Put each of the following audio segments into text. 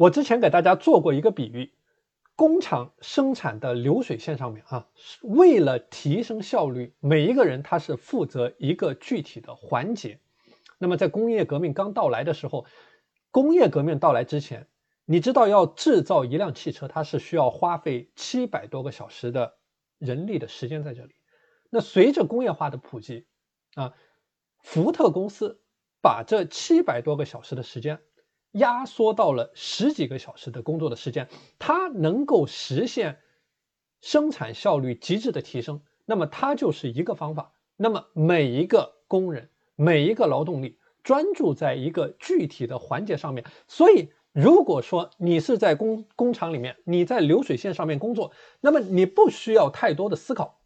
我之前给大家做过一个比喻，工厂生产的流水线上面啊，为了提升效率，每一个人他是负责一个具体的环节。那么在工业革命刚到来的时候，工业革命到来之前，你知道要制造一辆汽车，它是需要花费七百多个小时的人力的时间在这里。那随着工业化的普及啊，福特公司把这七百多个小时的时间。压缩到了十几个小时的工作的时间，它能够实现生产效率极致的提升。那么它就是一个方法。那么每一个工人，每一个劳动力专注在一个具体的环节上面。所以，如果说你是在工工厂里面，你在流水线上面工作，那么你不需要太多的思考，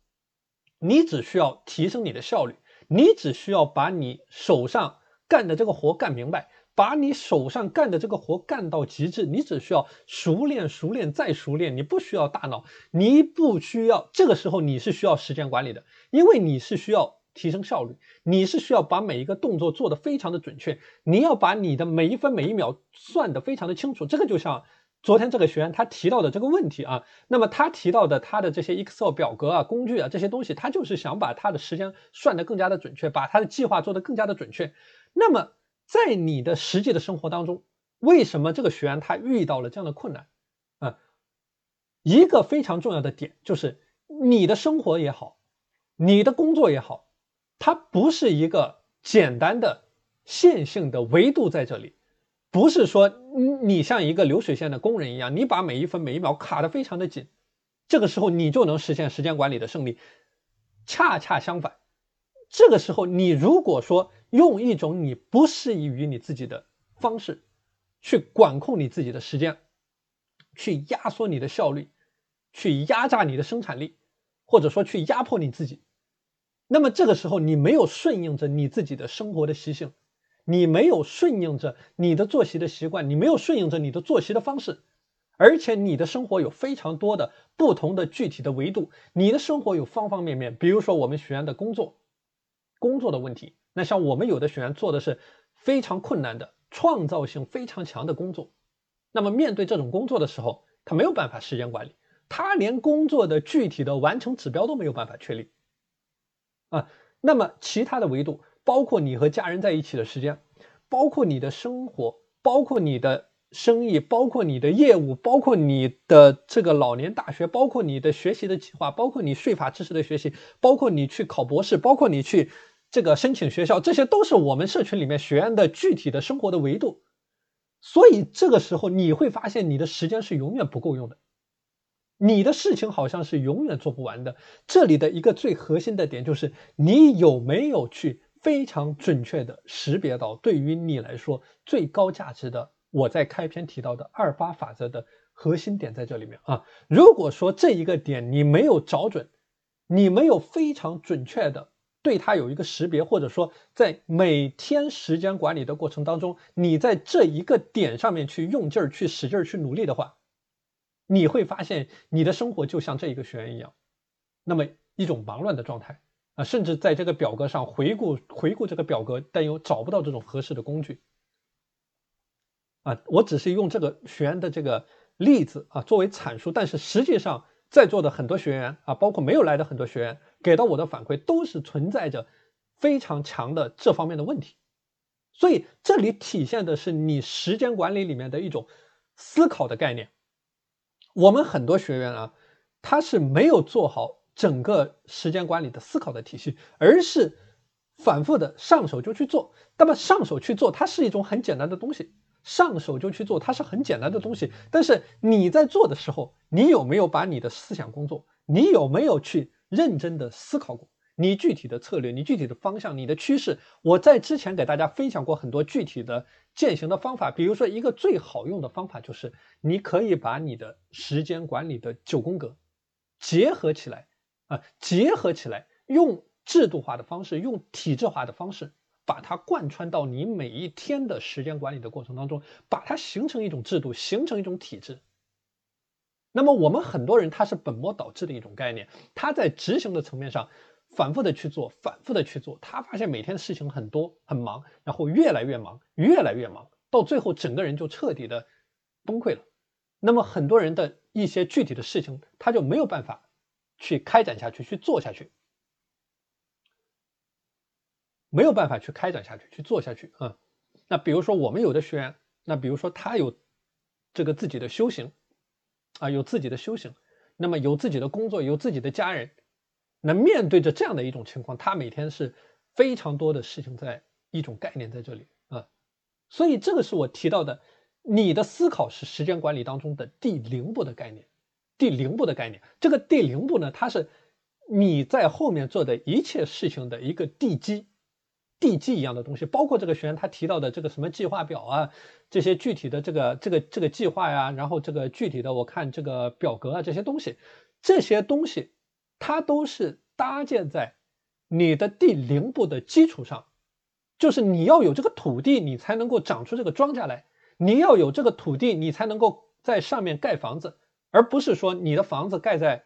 你只需要提升你的效率，你只需要把你手上干的这个活干明白。把你手上干的这个活干到极致，你只需要熟练、熟练再熟练，你不需要大脑，你不需要。这个时候你是需要时间管理的，因为你是需要提升效率，你是需要把每一个动作做得非常的准确，你要把你的每一分每一秒算得非常的清楚。这个就像昨天这个学员他提到的这个问题啊，那么他提到的他的这些 Excel 表格啊、工具啊这些东西，他就是想把他的时间算得更加的准确，把他的计划做得更加的准确。那么。在你的实际的生活当中，为什么这个学员他遇到了这样的困难？啊，一个非常重要的点就是你的生活也好，你的工作也好，它不是一个简单的线性的维度在这里，不是说你像一个流水线的工人一样，你把每一分每一秒卡得非常的紧，这个时候你就能实现时间管理的胜利。恰恰相反，这个时候你如果说，用一种你不适宜于你自己的方式，去管控你自己的时间，去压缩你的效率，去压榨你的生产力，或者说去压迫你自己。那么这个时候，你没有顺应着你自己的生活的习性，你没有顺应着你的作息的习惯，你没有顺应着你的作息的方式，而且你的生活有非常多的不同的具体的维度，你的生活有方方面面。比如说我们学员的工作，工作的问题。那像我们有的学员做的是非常困难的、创造性非常强的工作，那么面对这种工作的时候，他没有办法时间管理，他连工作的具体的完成指标都没有办法确立啊。那么其他的维度，包括你和家人在一起的时间，包括你的生活，包括你的生意，包括你的业务，包括你的这个老年大学，包括你的学习的计划，包括你税法知识的学习，包括你去考博士，包括你去。这个申请学校，这些都是我们社群里面学员的具体的生活的维度，所以这个时候你会发现你的时间是永远不够用的，你的事情好像是永远做不完的。这里的一个最核心的点就是你有没有去非常准确的识别到对于你来说最高价值的，我在开篇提到的二八法则的核心点在这里面啊。如果说这一个点你没有找准，你没有非常准确的。对它有一个识别，或者说在每天时间管理的过程当中，你在这一个点上面去用劲儿、去使劲儿、去努力的话，你会发现你的生活就像这一个学员一样，那么一种忙乱的状态啊，甚至在这个表格上回顾回顾这个表格，但又找不到这种合适的工具啊。我只是用这个学员的这个例子啊作为阐述，但是实际上在座的很多学员啊，包括没有来的很多学员。给到我的反馈都是存在着非常强的这方面的问题，所以这里体现的是你时间管理里面的一种思考的概念。我们很多学员啊，他是没有做好整个时间管理的思考的体系，而是反复的上手就去做。那么上手去做，它是一种很简单的东西，上手就去做，它是很简单的东西。但是你在做的时候，你有没有把你的思想工作，你有没有去？认真的思考过你具体的策略，你具体的方向，你的趋势。我在之前给大家分享过很多具体的践行的方法，比如说一个最好用的方法就是，你可以把你的时间管理的九宫格结合起来啊，结合起来，用制度化的方式，用体制化的方式，把它贯穿到你每一天的时间管理的过程当中，把它形成一种制度，形成一种体制。那么我们很多人他是本末倒置的一种概念，他在执行的层面上反复的去做，反复的去做，他发现每天的事情很多很忙，然后越来越忙，越来越忙，到最后整个人就彻底的崩溃了。那么很多人的一些具体的事情，他就没有办法去开展下去，去做下去，没有办法去开展下去，去做下去啊。那比如说我们有的学员，那比如说他有这个自己的修行啊，有自己的修行，那么有自己的工作，有自己的家人，那面对着这样的一种情况，他每天是非常多的事情在一种概念在这里啊，所以这个是我提到的。你的思考是时间管理当中的第零步的概念，第零步的概念。这个第零步呢，它是你在后面做的一切事情的一个地基，地基一样的东西。包括这个学员他提到的这个什么计划表啊，这些具体的这个这个这个计划呀，然后这个具体的我看这个表格啊这些东西，这些东西它都是搭建在你的第零步的基础上，就是你要有这个土地，你才能够长出这个庄稼来。你要有这个土地，你才能够在上面盖房子，而不是说你的房子盖在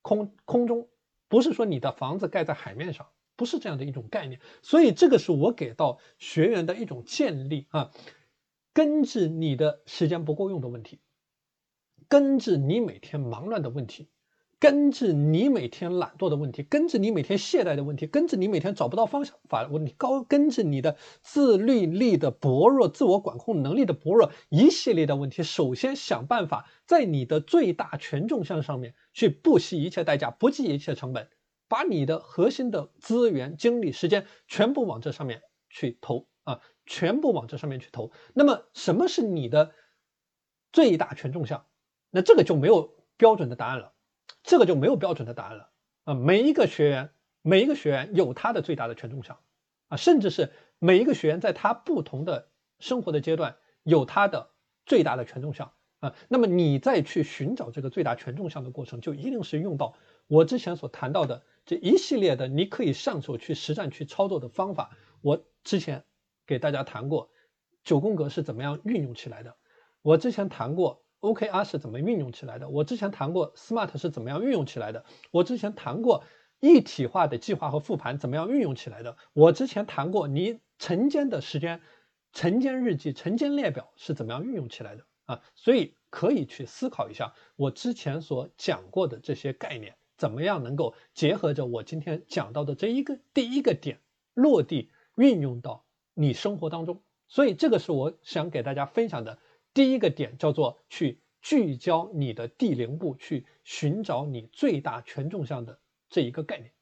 空空中，不是说你的房子盖在海面上，不是这样的一种概念。所以这个是我给到学员的一种建立啊，根治你的时间不够用的问题，根治你每天忙乱的问题。根治你每天懒惰的问题，根治你每天懈怠的问题，根治你每天找不到方向法的问题，高根治你的自律力的薄弱、自我管控能力的薄弱，一系列的问题。首先想办法在你的最大权重项上面去不惜一切代价、不计一切成本，把你的核心的资源、精力、时间全部往这上面去投啊，全部往这上面去投。那么什么是你的最大权重项？那这个就没有标准的答案了。这个就没有标准的答案了啊！每一个学员，每一个学员有他的最大的权重项啊，甚至是每一个学员在他不同的生活的阶段有他的最大的权重项啊。那么你再去寻找这个最大权重项的过程，就一定是用到我之前所谈到的这一系列的你可以上手去实战去操作的方法。我之前给大家谈过九宫格是怎么样运用起来的，我之前谈过。OKR 是怎么运用起来的？我之前谈过 SMART 是怎么样运用起来的？我之前谈过一体化的计划和复盘怎么样运用起来的？我之前谈过你晨间的时间、晨间日记、晨间列表是怎么样运用起来的啊？所以可以去思考一下我之前所讲过的这些概念，怎么样能够结合着我今天讲到的这一个第一个点落地运用到你生活当中。所以这个是我想给大家分享的。第一个点叫做去聚焦你的第零步，去寻找你最大权重项的这一个概念。